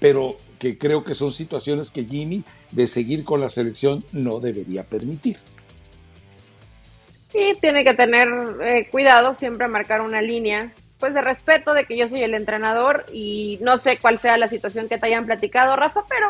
pero que creo que son situaciones que Jimmy de seguir con la selección no debería permitir. Y tiene que tener cuidado, siempre marcar una línea pues de respeto de que yo soy el entrenador y no sé cuál sea la situación que te hayan platicado, Rafa, pero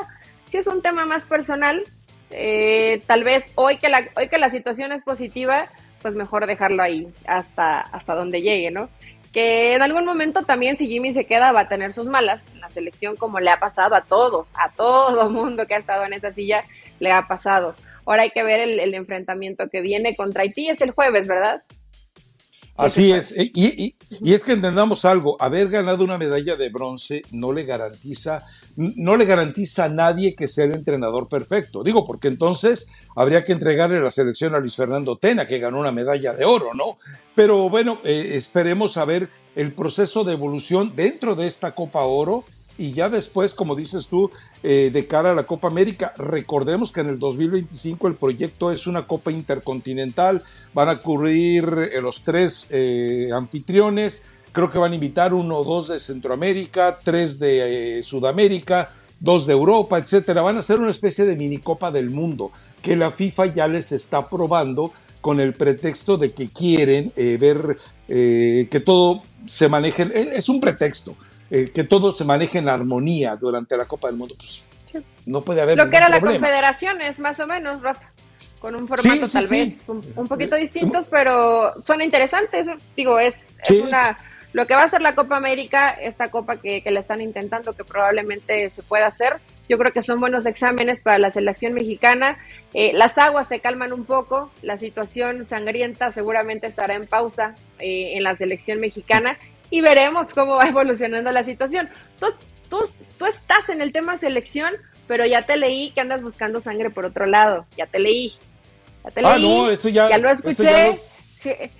si es un tema más personal, eh, tal vez hoy que, la, hoy que la situación es positiva, pues mejor dejarlo ahí hasta, hasta donde llegue, ¿no? Que en algún momento también si Jimmy se queda va a tener sus malas en la selección como le ha pasado a todos, a todo mundo que ha estado en esa silla le ha pasado. Ahora hay que ver el, el enfrentamiento que viene contra Haití, es el jueves, ¿verdad? Así es, eh, y, es que entendamos algo, haber ganado una medalla de bronce no le garantiza, no le garantiza a nadie que sea el entrenador perfecto. Digo, porque entonces habría que entregarle la selección a Luis Fernando Tena, que ganó una medalla de oro, ¿no? Pero bueno, eh, esperemos a ver el proceso de evolución dentro de esta Copa Oro y ya después, como dices tú, eh, de cara a la Copa América, recordemos que en el 2025 el proyecto es una Copa Intercontinental, van a ocurrir eh, los tres eh, anfitriones, creo que van a invitar uno o dos de Centroamérica, tres de Sudamérica, dos de Europa, etcétera. Van a ser una especie de mini Copa del Mundo que la FIFA ya les está probando con el pretexto de que quieren ver eh, que todo se maneje, es un pretexto, eh, que todo se maneje en armonía durante la Copa del Mundo. Pues no puede haber. Lo que era la confederación es más o menos, Rafa con un formato tal vez un, poquito distintos, pero suena interesante. Eso, digo, es, una lo que va a ser la Copa América, esta copa que, que le están intentando, que probablemente se pueda hacer. Yo creo que son buenos exámenes para la selección mexicana. Eh, las aguas se calman un poco, la situación sangrienta seguramente estará en pausa eh, en la selección mexicana y veremos cómo va evolucionando la situación. Tú, tú, tú estás en el tema selección, pero ya te leí que andas buscando sangre por otro lado. Ya te leí. Ah, no, eso ya, ya lo escuché.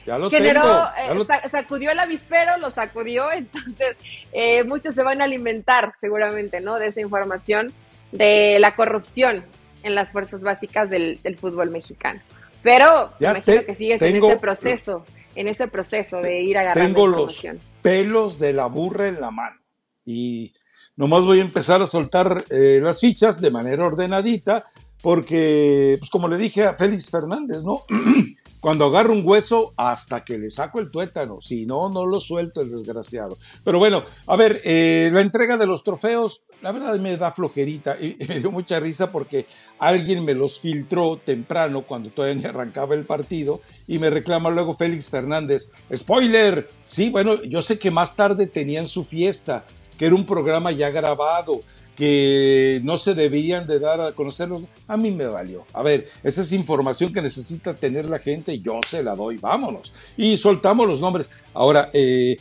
Ya lo, generó, eh, sacudió el avispero, lo sacudió, entonces eh, muchos se van a alimentar seguramente, ¿no? De esa información de la corrupción en las fuerzas básicas del, fútbol mexicano. Pero ya imagino que sigues en ese proceso, en ese proceso de ir agarrando Tengo los pelos de la burra en la mano y nomás voy a empezar a soltar eh, las fichas de manera ordenadita porque, pues como le dije a Félix Fernández, ¿no? Cuando agarro un hueso, hasta que le saco el tuétano, si no, no lo suelto el desgraciado. Pero bueno, a ver, eh, la entrega de los trofeos, la verdad me da flojerita y, me dio mucha risa porque alguien me los filtró temprano cuando todavía ni arrancaba el partido y me reclama luego Félix Fernández, spoiler, sí, bueno, yo sé que más tarde tenían su fiesta, que era un programa ya grabado, que no se debían de dar a conocerlos, a mí me valió. A ver, esa es información que necesita tener la gente, yo se la doy, vámonos. Y soltamos los nombres. Ahora, eh,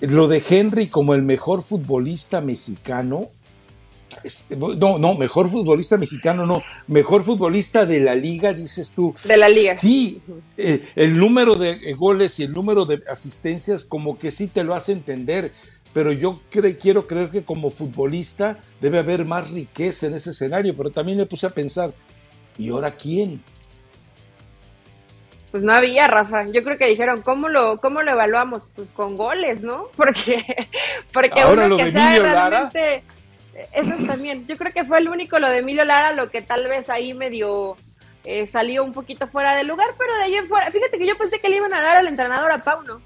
lo de Henry como el mejor futbolista mexicano, no, no, mejor futbolista mexicano, no, mejor futbolista de la liga, dices tú. De la liga. Sí, eh, el número de goles y el número de asistencias como que sí te lo hace entender, pero yo quiero creer que como futbolista debe haber más riqueza en ese escenario, pero también me puse a pensar, ¿y ahora quién? Pues no había, Rafa. Yo creo que dijeron, ¿cómo lo, cómo lo evaluamos? Pues con goles, ¿no? Porque, porque ahora lo de Emilio Lara. Eso también. Yo creo que fue el único lo de Emilio Lara, lo que tal vez ahí medio eh, salió un poquito fuera de lugar, pero de ahí en fuera. Fíjate que yo pensé que le iban a dar al entrenador a Pauno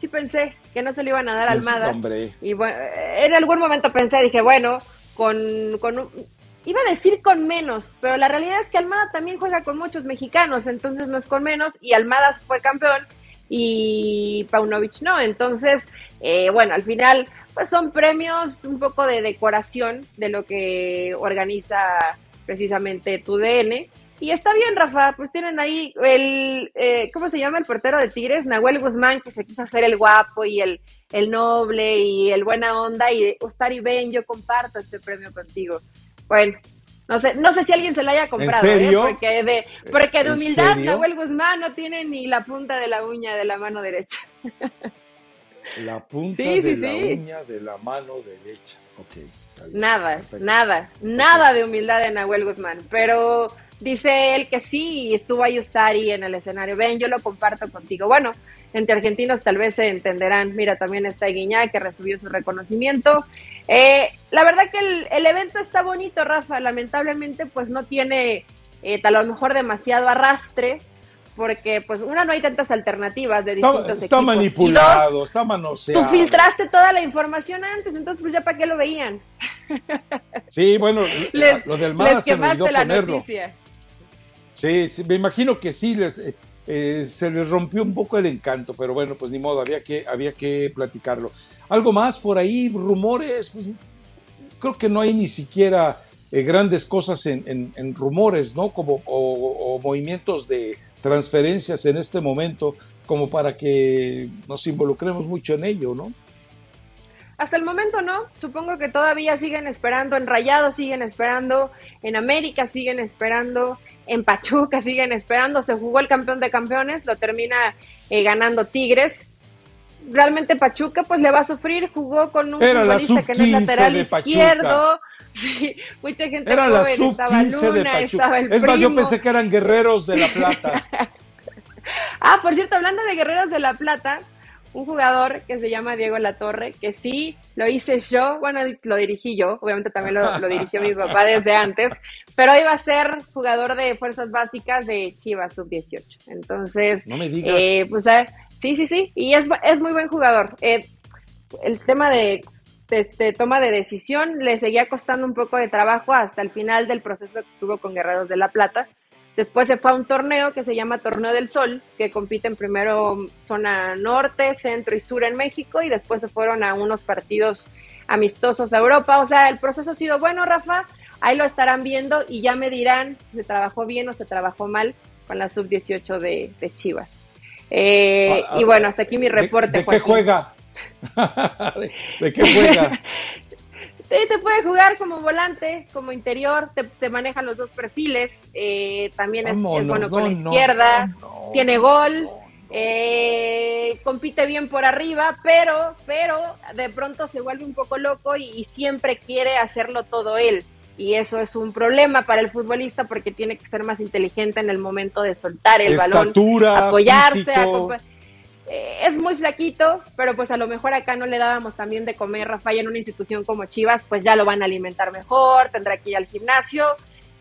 sí pensé que no se le iban a dar a Almada. Y bueno, en algún momento pensé, dije, bueno, con, con iba a decir con menos, pero la realidad es que Almada también juega con muchos mexicanos, entonces no es con menos, y Almada fue campeón y Paunovic no, entonces, eh, bueno, al final, pues son premios un poco de decoración de lo que organiza precisamente tu DN, y está bien, Rafa, pues tienen ahí el, eh, ¿cómo se llama el portero de Tigres? Nahuel Guzmán, que se quiso hacer el guapo y el, el noble y el buena onda. Y Ustari Ben, yo comparto este premio contigo. Bueno, no sé, no sé si alguien se lo haya comprado, ¿En ¿eh? serio? porque de, porque de humildad Nahuel Guzmán no tiene ni la punta de la uña de la mano derecha. La punta de la uña de la mano derecha. Ok. Nada, nada, nada de humildad de Nahuel Guzmán. Pero Dice él que sí, estuvo ahí Ustari en el escenario. Ven, yo lo comparto contigo. Bueno, entre argentinos tal vez se entenderán. Mira, también está Guiñá que recibió su reconocimiento. Eh, la verdad que el, evento está bonito, Rafa. Lamentablemente, pues no tiene eh, a lo mejor demasiado arrastre, porque pues una no hay tantas alternativas de distintos está, está manipulado, está manoseado. Tú filtraste toda la información antes, entonces pues ya para qué lo veían. Sí, bueno, lo del más se me olvidó ponerlo. Noticia. Sí, me imagino que sí, les, eh, eh, se les rompió un poco el encanto, pero bueno, pues ni modo, había que, había que platicarlo. ¿Algo más por ahí? ¿Rumores? Pues, creo que no hay ni siquiera eh, grandes cosas en, rumores, ¿no? Como, o, movimientos de transferencias en este momento, como para que nos involucremos mucho en ello, ¿no? Hasta el momento no, supongo que todavía siguen esperando, en Rayados siguen esperando, en América siguen esperando, en Pachuca siguen esperando, se jugó el campeón de campeones, lo termina eh, ganando Tigres. Realmente Pachuca pues le va a sufrir, jugó con un futbolista que no es lateral izquierdo. Sí, mucha gente Era la sub 15 de Pachuca. es más, yo pensé que eran guerreros de La Plata. ah, por cierto, hablando de guerreros de La Plata, un jugador que se llama Diego Latorre, que sí lo hice yo, bueno, lo dirigí yo, obviamente también lo, dirigió mi papá desde antes, pero iba a ser jugador de fuerzas básicas de Chivas Sub-18. Entonces, no me digas. Eh, pues, eh, Sí, sí, sí, y es, es muy buen jugador. Eh, el tema de, de, toma de decisión le seguía costando un poco de trabajo hasta el final del proceso que tuvo con Guerreros de la Plata. Después se fue a un torneo que se llama Torneo del Sol, que compiten primero zona norte, centro y sur en México, y después se fueron a unos partidos amistosos a Europa. O sea, el proceso ha sido bueno, Rafa. Ahí lo estarán viendo y ya me dirán si se trabajó bien o se trabajó mal con la sub-18 de, Chivas. Eh, ah, y bueno, hasta aquí mi reporte. ¿De, qué juega? ¿De, qué juega? te puede jugar como volante, como interior, te, maneja los dos perfiles, eh, también es, bueno con la izquierda, tiene gol, eh, compite bien por arriba, pero, pero de pronto se vuelve un poco loco y, siempre quiere hacerlo todo él. Y eso es un problema para el futbolista porque tiene que ser más inteligente en el momento de soltar el balón, apoyarse, eh, es muy flaquito, pero pues a lo mejor acá no le dábamos también de comer, Rafael, en una institución como Chivas, pues ya lo van a alimentar mejor, tendrá que ir al gimnasio.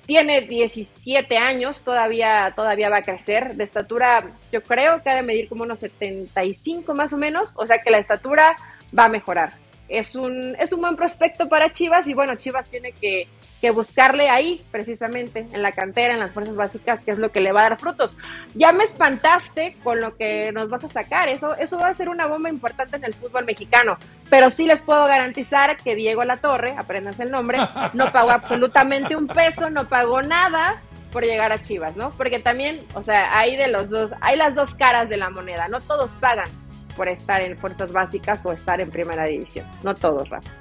Tiene 17 años, todavía, todavía va a crecer. De estatura, yo creo que ha de medir como unos 75 más o menos, o sea que la estatura va a mejorar. Es un, es un buen prospecto para Chivas y bueno, Chivas tiene que, que buscarle ahí, precisamente, en la cantera, en las fuerzas básicas, que es lo que le va a dar frutos. Ya me espantaste con lo que nos vas a sacar, eso, eso va a ser una bomba importante en el fútbol mexicano, pero sí les puedo garantizar que Diego La Torre, aprendas el nombre, no pagó absolutamente un peso, no pagó nada por llegar a Chivas, ¿no? Porque también, o sea, hay de los dos, hay las dos caras de la moneda, no todos pagan por estar en fuerzas básicas o estar en primera división, no todos, Rafa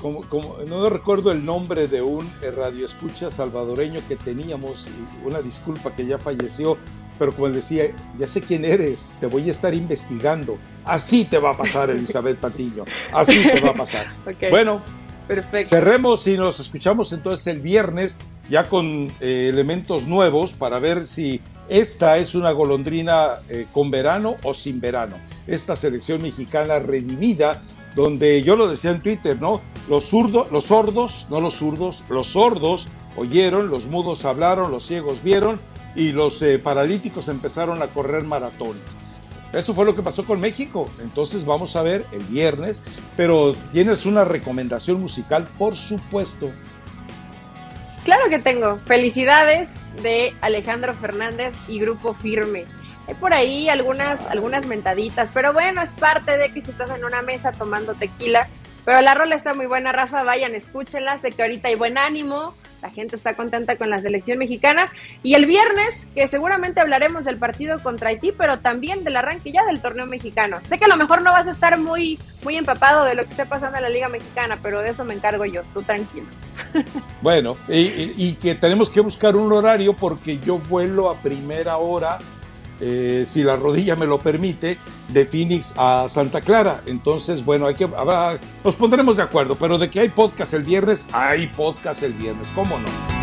como, como, no recuerdo el nombre de un eh, radioescucha salvadoreño que teníamos, una disculpa que ya falleció, pero como decía, ya sé quién eres, te voy a estar investigando. Así te va a pasar, Elizabeth Patiño, así te va a pasar. Bueno, Perfecto. cerremos y nos escuchamos entonces el viernes ya con eh, elementos nuevos para ver si esta es una golondrina eh, con verano o sin verano. Esta selección mexicana redimida donde yo lo decía en Twitter, ¿no? Los zurdos, los sordos, no los zurdos, los sordos oyeron, los mudos hablaron, los ciegos vieron y los eh, paralíticos empezaron a correr maratones. Eso fue lo que pasó con México. Entonces vamos a ver el viernes, pero tienes una recomendación musical, por supuesto. Claro que tengo. Felicidades de Alejandro Fernández y Grupo Firme. Hay por ahí algunas, algunas mentaditas, pero bueno, es parte de que si estás en una mesa tomando tequila. Pero la rola está muy buena, Rafa, vayan, escúchenla, sé que ahorita hay buen ánimo, la gente está contenta con la selección mexicana. Y el viernes, que seguramente hablaremos del partido contra Haití, pero también del arranque ya del torneo mexicano. Sé que a lo mejor no vas a estar muy, muy empapado de lo que esté pasando en la Liga Mexicana, pero de eso me encargo yo, tú tranquilo. Bueno, y que tenemos que buscar un horario porque yo vuelo a primera hora eh, si la rodilla me lo permite, de Phoenix a Santa Clara. Entonces, bueno, hay que, nos pondremos de acuerdo, pero de que hay podcast el viernes, hay podcast el viernes, ¿cómo no?